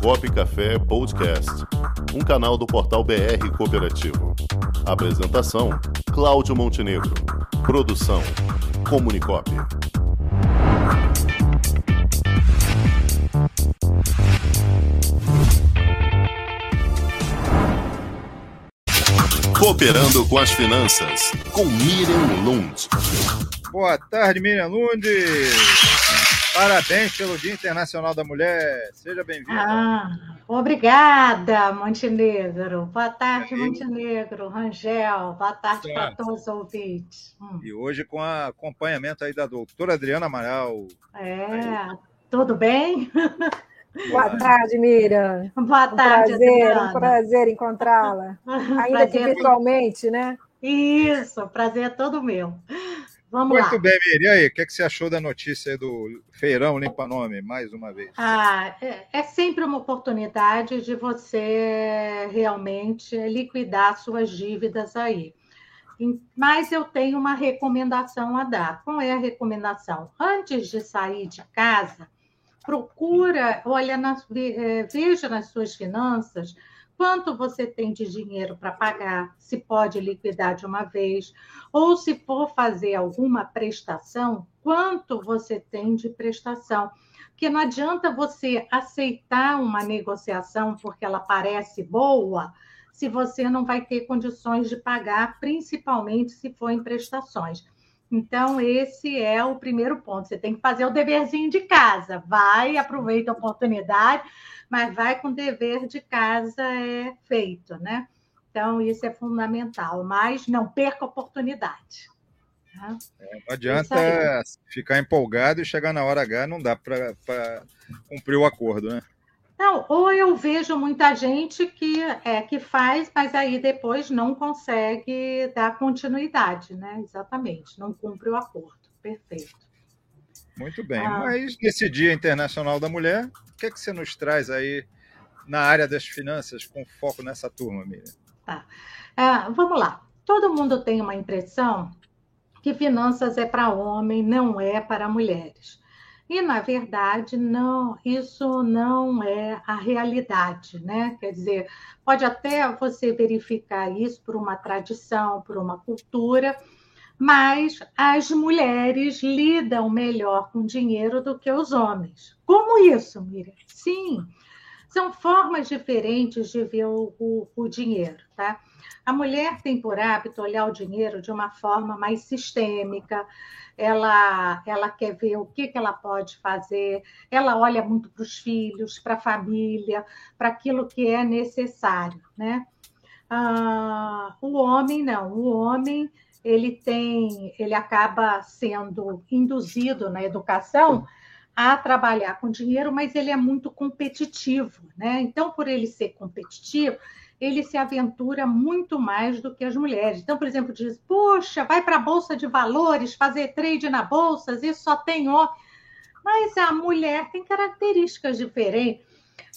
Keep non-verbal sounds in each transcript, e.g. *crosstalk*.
Comunicop Café Podcast, um canal do portal BR Cooperativo. Apresentação: Cláudio Montenegro. Produção: Comunicop. Cooperando com as Finanças, com Miriam Lund. Boa tarde, Miriam Lund. Parabéns pelo Dia Internacional da Mulher. Seja bem-vinda. Ah, obrigada, Montenegro. Boa tarde, Montenegro. Rangel, boa tarde para todos os ouvintes. Hum. E hoje com acompanhamento aí da doutora Adriana Amaral. É, aí. tudo bem? Boa tarde, Miriam. Boa tarde, um prazer, Adriana. Um prazer encontrá-la. *laughs* Ainda prazer que virtualmente, né? Isso, prazer é todo meu. Vamos Muito lá. bem, Miriam. E aí, o que, é que você achou da notícia do Feirão Limpa Nome, mais uma vez? Ah, é, é sempre uma oportunidade de você realmente liquidar suas dívidas aí. Mas eu tenho uma recomendação a dar. Qual é a recomendação? Antes de sair de casa, procura, olha, nas, é, veja nas suas finanças quanto você tem de dinheiro para pagar, se pode liquidar de uma vez, ou se for fazer alguma prestação, quanto você tem de prestação. Porque não adianta você aceitar uma negociação porque ela parece boa, se você não vai ter condições de pagar, principalmente se for em prestações. Então, esse é o primeiro ponto. Você tem que fazer o deverzinho de casa. Vai, aproveita a oportunidade, mas vai com o dever de casa é feito, né? Então, isso é fundamental. Mas não perca a oportunidade. Tá? É, não adianta ficar empolgado e chegar na hora H, não dá para cumprir o acordo, né? Não, ou eu vejo muita gente que, é, que faz, mas aí depois não consegue dar continuidade, né? Exatamente, não cumpre o acordo. Perfeito. Muito bem. Ah. Mas nesse Dia Internacional da Mulher, o que é que você nos traz aí na área das finanças com foco nessa turma, Miriam? Tá. Ah, vamos lá. Todo mundo tem uma impressão que finanças é para homem, não é para mulheres. E, na verdade, não, isso não é a realidade, né? Quer dizer, pode até você verificar isso por uma tradição, por uma cultura, mas as mulheres lidam melhor com dinheiro do que os homens. Como isso, Miriam? Sim, são formas diferentes de ver o, o, o dinheiro, tá? A mulher tem por hábito olhar o dinheiro de uma forma mais sistêmica, ela, ela quer ver o que, que ela pode fazer, ela olha muito para os filhos, para a família, para aquilo que é necessário, né? Ah, o homem não, o homem ele tem, ele acaba sendo induzido na educação a trabalhar com dinheiro, mas ele é muito competitivo, né? Então, por ele ser competitivo, ele se aventura muito mais do que as mulheres. Então, por exemplo, diz: Poxa, vai para a Bolsa de Valores, fazer trade na Bolsa, isso só tem homem. Mas a mulher tem características diferentes.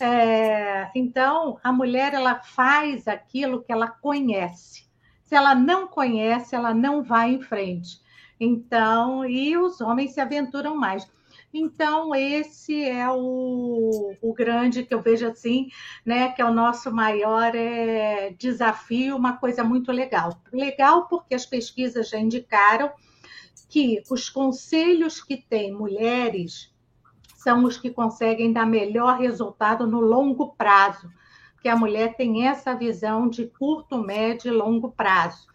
É, então, a mulher ela faz aquilo que ela conhece. Se ela não conhece, ela não vai em frente. Então, e os homens se aventuram mais. Então, esse é o, o grande que eu vejo assim, né? Que é o nosso maior é, desafio, uma coisa muito legal. Legal porque as pesquisas já indicaram que os conselhos que têm mulheres são os que conseguem dar melhor resultado no longo prazo, porque a mulher tem essa visão de curto, médio e longo prazo.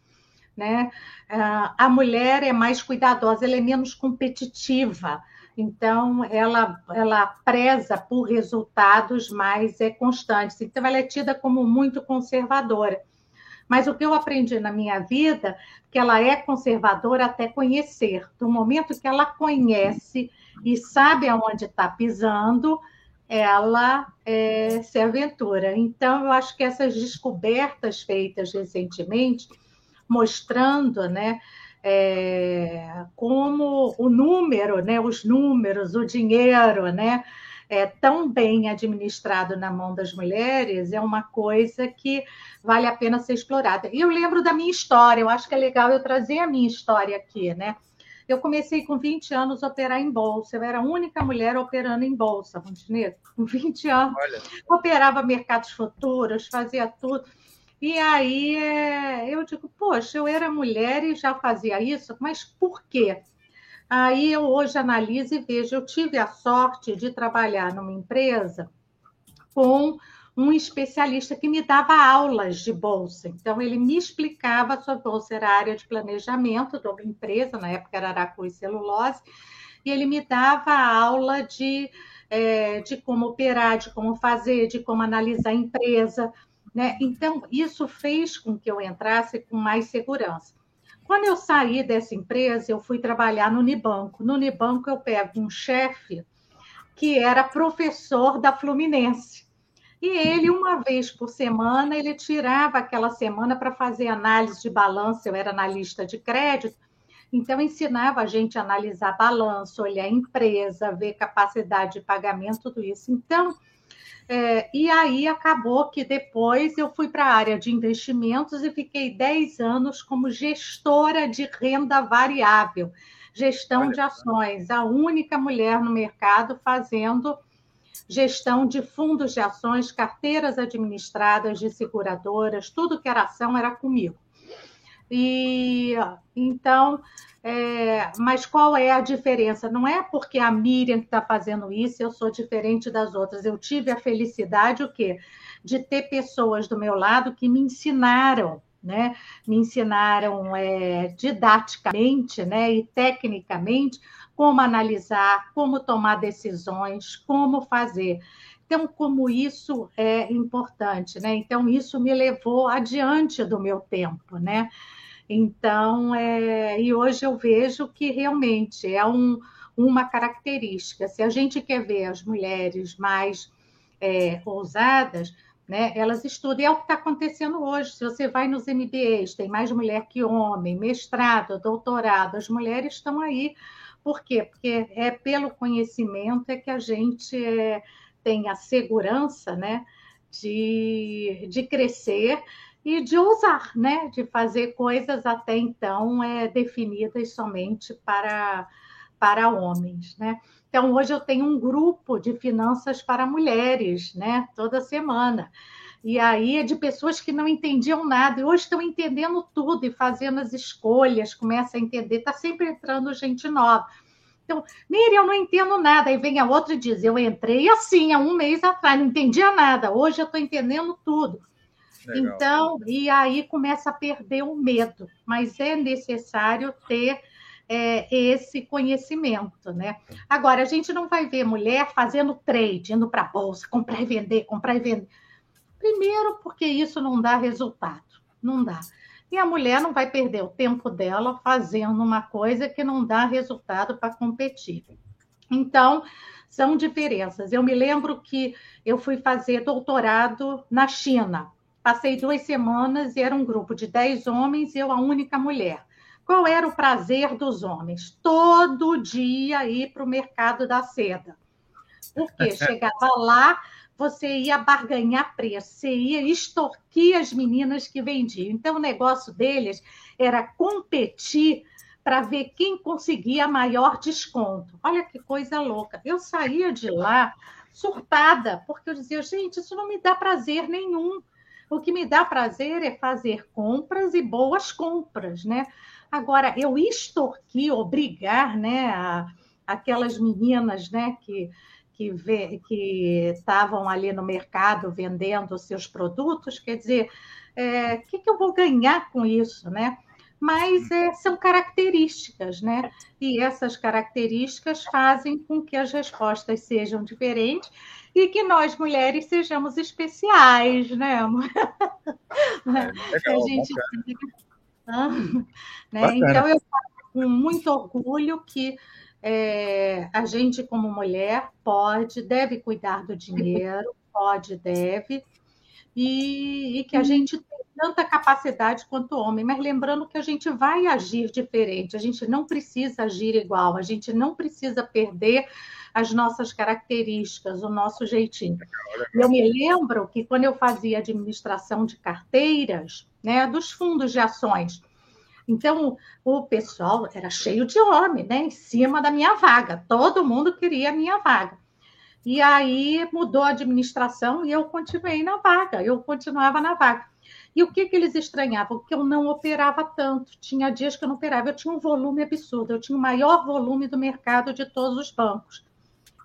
Né? Ah, a mulher é mais cuidadosa, ela é menos competitiva então ela, ela preza por resultados mais é, constantes. Então ela é tida como muito conservadora. Mas o que eu aprendi na minha vida, que ela é conservadora até conhecer. Do momento que ela conhece e sabe aonde está pisando, ela é, se aventura. Então, eu acho que essas descobertas feitas recentemente, mostrando né, é, como o número, né, os números, o dinheiro, né, é tão bem administrado na mão das mulheres, é uma coisa que vale a pena ser explorada. E eu lembro da minha história, eu acho que é legal eu trazer a minha história aqui, né? Eu comecei com 20 anos a operar em bolsa. Eu era a única mulher operando em bolsa, Montenegro. Com 20 anos. Olha. Operava mercados futuros, fazia tudo. E aí é, eu digo, poxa, eu era mulher e já fazia isso, mas por quê? Aí eu hoje analiso e vejo, eu tive a sorte de trabalhar numa empresa com um especialista que me dava aulas de bolsa. Então, ele me explicava sobre bolsa, era a área de planejamento de uma empresa, na época era Aracu e Celulose, e ele me dava aula de, é, de como operar, de como fazer, de como analisar a empresa. Né? Então, isso fez com que eu entrasse com mais segurança. Quando eu saí dessa empresa, eu fui trabalhar no Unibanco. No Unibanco, eu pego um chefe que era professor da Fluminense. E ele, uma vez por semana, ele tirava aquela semana para fazer análise de balanço, eu era analista de crédito, então ensinava a gente a analisar balanço, olhar a empresa, ver capacidade de pagamento, tudo isso. Então, é, e aí acabou que depois eu fui para a área de investimentos e fiquei 10 anos como gestora de renda variável, gestão Olha. de ações, a única mulher no mercado fazendo gestão de fundos de ações, carteiras administradas de seguradoras, tudo que era ação era comigo. E então, é, mas qual é a diferença? Não é porque a Miriam está fazendo isso, eu sou diferente das outras. Eu tive a felicidade o quê? De ter pessoas do meu lado que me ensinaram né? Me ensinaram é, didaticamente, né, e tecnicamente como analisar, como tomar decisões, como fazer. Então, como isso é importante, né? Então, isso me levou adiante do meu tempo, né? Então, é... e hoje eu vejo que realmente é um, uma característica. Se a gente quer ver as mulheres mais é, ousadas, né, elas estudam. E é o que está acontecendo hoje. Se você vai nos MBAs, tem mais mulher que homem, mestrado, doutorado, as mulheres estão aí por quê? Porque é pelo conhecimento é que a gente é, tem a segurança né, de, de crescer e de ousar, né, de fazer coisas até então é, definidas somente para, para homens. Né? Então, hoje eu tenho um grupo de finanças para mulheres, né, toda semana. E aí é de pessoas que não entendiam nada, e hoje estão entendendo tudo e fazendo as escolhas, começa a entender, está sempre entrando gente nova. Então, Miriam, eu não entendo nada. Aí vem a outra e diz: Eu entrei assim há um mês atrás, não entendia nada, hoje eu estou entendendo tudo. Legal. Então, e aí começa a perder o medo, mas é necessário ter é, esse conhecimento, né? Agora, a gente não vai ver mulher fazendo trade, indo para a bolsa, comprar e vender, comprar e vender. Primeiro, porque isso não dá resultado, não dá. E a mulher não vai perder o tempo dela fazendo uma coisa que não dá resultado para competir. Então, são diferenças. Eu me lembro que eu fui fazer doutorado na China. Passei duas semanas e era um grupo de dez homens e eu a única mulher. Qual era o prazer dos homens? Todo dia ir para o mercado da seda. Porque *laughs* chegava lá, você ia barganhar preço, você ia extorquir as meninas que vendiam. Então, o negócio deles era competir para ver quem conseguia maior desconto. Olha que coisa louca. Eu saía de lá surtada, porque eu dizia, gente, isso não me dá prazer nenhum. O que me dá prazer é fazer compras e boas compras, né? Agora, eu extorquir, obrigar, né, a, aquelas meninas, né, que que estavam ali no mercado vendendo seus produtos, quer dizer, o é, que, que eu vou ganhar com isso, né? Mas é, são características, né? E essas características fazem com que as respostas sejam diferentes e que nós mulheres sejamos especiais, né? É, legal, *laughs* a gente né? Então eu falo com muito orgulho que é, a gente, como mulher, pode, deve cuidar do dinheiro, pode, deve, e, e que a gente tem tanta capacidade quanto homem, mas lembrando que a gente vai agir diferente, a gente não precisa agir igual, a gente não precisa perder as nossas características, o nosso jeitinho. Eu me lembro que quando eu fazia administração de carteiras, né, dos fundos de ações, Então, o pessoal era cheio de homem, né? Em cima da minha vaga. Todo mundo queria a minha vaga. E aí mudou a administração e eu continuei na vaga, eu continuava na vaga. E o que, que eles estranhavam? Que eu não operava tanto. Tinha dias que eu não operava, eu tinha um volume absurdo, eu tinha o maior volume do mercado de todos os bancos.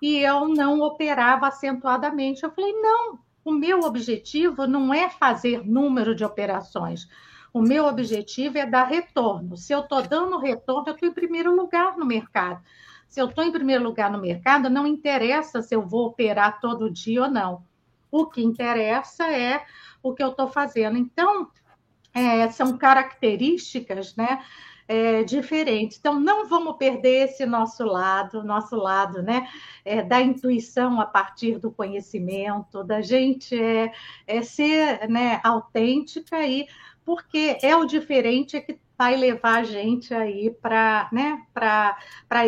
E eu não operava acentuadamente. Eu falei, não, o meu objetivo não é fazer número de operações. O meu objetivo é dar retorno. Se eu estou dando retorno, eu estou em primeiro lugar no mercado. Se eu estou em primeiro lugar no mercado, não interessa se eu vou operar todo dia ou não. O que interessa é o que eu estou fazendo. Então, é, são características né, é, diferentes. Então, não vamos perder esse nosso lado, nosso lado né, é, da intuição a partir do conhecimento, da gente é, é ser né, autêntica e porque é o diferente que vai levar a gente aí para né,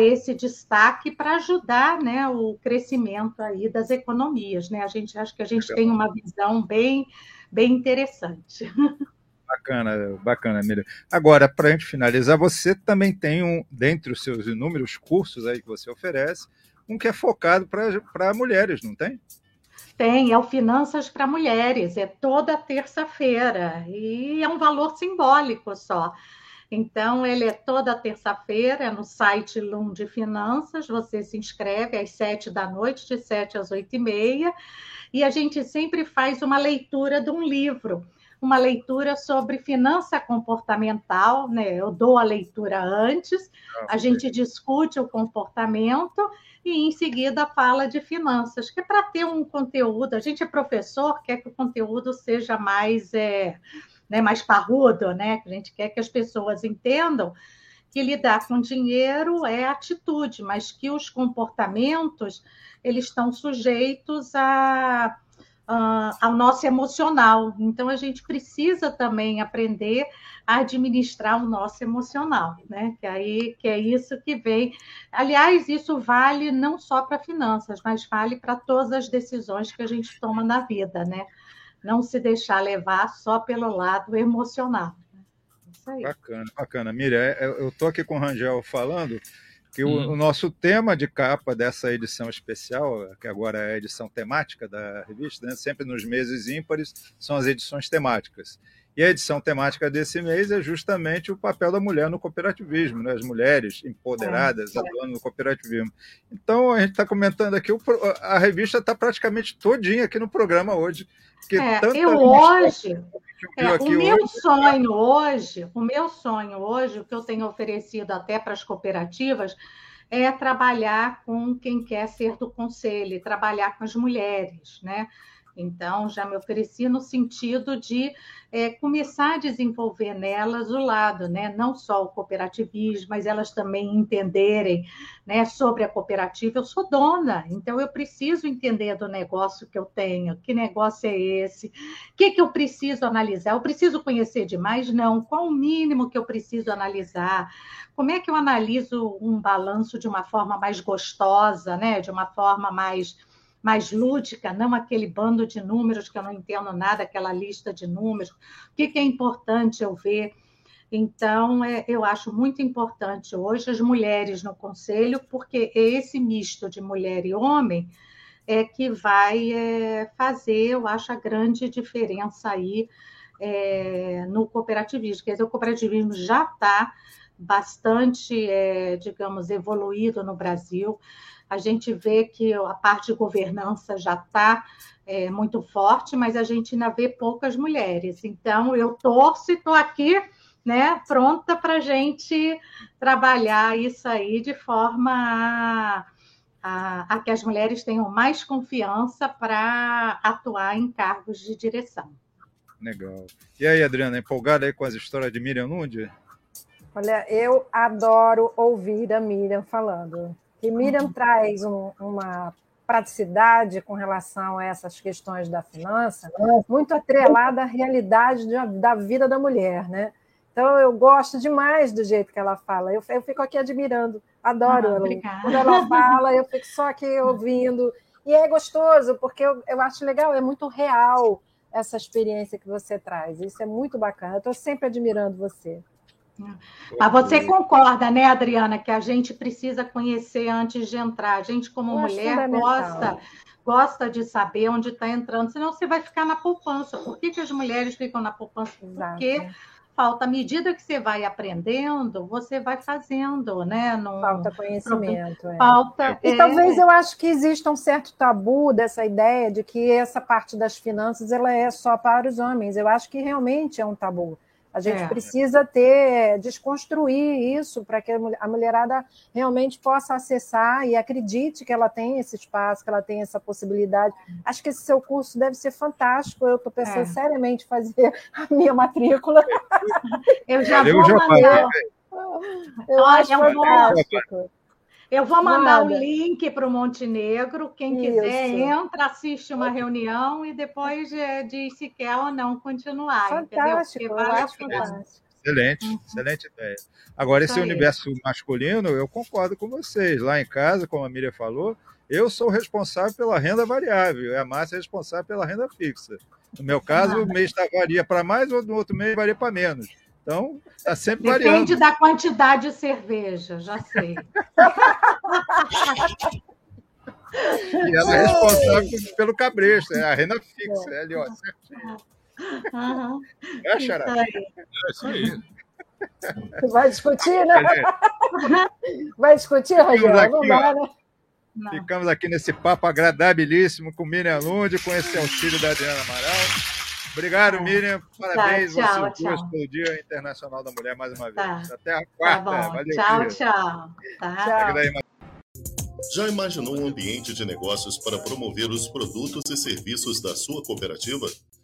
esse destaque para ajudar né, o crescimento aí das economias. Né? A gente acha que a gente tem uma visão bem, bem interessante. Bacana, bacana, Miriam. Agora, para a gente finalizar, você também tem um, dentre os seus inúmeros cursos aí que você oferece, um que é focado para mulheres, não tem? Tem, é o Finanças para Mulheres, é toda terça-feira, e é um valor simbólico só. Então, ele é toda terça-feira, é no site Lum de Finanças, você se inscreve às sete da noite, de sete às oito e meia, e a gente sempre faz uma leitura de um livro, uma leitura sobre finança comportamental, né? Eu dou a leitura antes, a gente discute o comportamento e em seguida fala de finanças, que é para ter um conteúdo, a gente é professor, quer que o conteúdo seja mais... É, né, mais parrudo, né? A gente quer que as pessoas entendam que lidar com dinheiro é atitude, mas que os comportamentos eles estão sujeitos a, a, ao nosso emocional. Então a gente precisa também aprender a administrar o nosso emocional, né? Que aí que é isso que vem. Aliás, isso vale não só para finanças, mas vale para todas as decisões que a gente toma na vida, né? não se deixar levar só pelo lado emocional. Bacana, bacana. Miriam, é, é, eu estou aqui com o Rangel falando que o, o, nosso tema de capa dessa edição especial, que agora é a edição temática da revista, né, sempre nos meses ímpares, são as edições temáticas. E a edição temática desse mês é justamente o papel da mulher no cooperativismo, né? as mulheres empoderadas é, atuando no cooperativismo. Então, a gente está comentando aqui, a revista está praticamente todinha aqui no programa hoje. É, eu hoje, é, o meu hoje, sonho hoje, o meu sonho hoje, o que eu tenho oferecido até para as cooperativas, é trabalhar com quem quer ser do conselho, trabalhar com as mulheres, né? Então, já me ofereci no sentido de é, começar a desenvolver nelas o lado, né? não só o cooperativismo, mas elas também entenderem né, sobre a cooperativa. Eu sou dona, então eu preciso entender do negócio que eu tenho, que negócio é esse, o que, que eu preciso analisar. Eu preciso conhecer demais? Não. Qual o mínimo que eu preciso analisar? Como é que eu analiso um balanço de uma forma mais gostosa, né? de uma forma mais mais lúdica, não aquele bando de números que eu não entendo nada, aquela lista de números. O que, é importante eu ver? Então, é, eu acho muito importante hoje as mulheres no conselho, porque esse misto de mulher e homem é que vai é, fazer, eu acho, a grande diferença aí é, no cooperativismo. Quer dizer, o cooperativismo já está bastante, é, digamos, evoluído no Brasil a gente vê que a parte de governança já está é, muito forte, mas a gente ainda vê poucas mulheres. Então, eu torço e estou aqui né, pronta para a gente trabalhar isso aí de forma a, a, a que as mulheres tenham mais confiança para atuar em cargos de direção. Legal. E aí, Adriana, empolgada aí com as histórias de Miriam Nundi? Olha, eu adoro ouvir a Miriam falando. E Miriam uhum. traz um, uma praticidade com relação a essas questões da finança, muito atrelada à realidade de, da vida da mulher, né? Então, eu gosto demais do jeito que ela fala. Eu, eu fico aqui admirando, adoro ah, ela. Quando ela fala, eu fico só aqui *laughs* ouvindo. E é gostoso, porque eu, eu acho legal, é muito real essa experiência que você traz. Isso é muito bacana. Eu estou sempre admirando você. Mas você concorda, né, Adriana, que a gente precisa conhecer antes de entrar. A gente, como Eu mulher, gosta gosta de saber onde está entrando, senão você vai ficar na poupança. Por que, que as mulheres ficam na poupança? Exato. Porque falta, à medida que você vai aprendendo, você vai fazendo, né? Num... Falta conhecimento. É. Falta. E é... talvez eu acho que exista um certo tabu dessa ideia de que essa parte das finanças ela é só para os homens. Eu acho que realmente é um tabu. A gente é. precisa ter, desconstruir isso para que a mulherada realmente possa acessar e acredite que ela tem esse espaço, que ela tem essa possibilidade. Acho que esse seu curso deve ser fantástico. Eu estou pensando é. seriamente em fazer a minha matrícula. Eu já vou eu mandar. Eu Olha, acho fantástico. Eu vou mandar o um link para o Montenegro. Quem Isso. quiser, entra, assiste uma reunião e depois é, diz se quer ou não continuar. Fantástico, entendeu? eu acho fantástico. Excelente, uhum. excelente ideia. Agora, esse universo masculino, eu concordo com vocês. Lá em casa, como a Miriam falou, eu sou responsável pela renda variável, e a Márcia é responsável pela renda fixa. No meu caso, o mês tá, varia para mais, ou no outro mês varia para menos. Então, está sempre Depende variando. Depende da quantidade de cerveja, já sei. e ela é responsável pelo cabresto, é a renda fixa, é ali, ó, certinho. Uhum. É, Xará? É isso aí. Vai discutir, né? Vai discutir, Rogério? Não dá, né? Não. Ficamos aqui nesse papo agradabilíssimo com Miriam Lund, com esse auxílio da Adriana Amaral. Obrigado, Miriam. Parabéns tá, tchau, você tchau. pelo Dia Internacional da Mulher mais uma vez. Tá. Até a tá quarta. Tá Valeu, tchau, tchau. Tá. tchau. Já imaginou um ambiente de negócios para promover os produtos e serviços da sua cooperativa?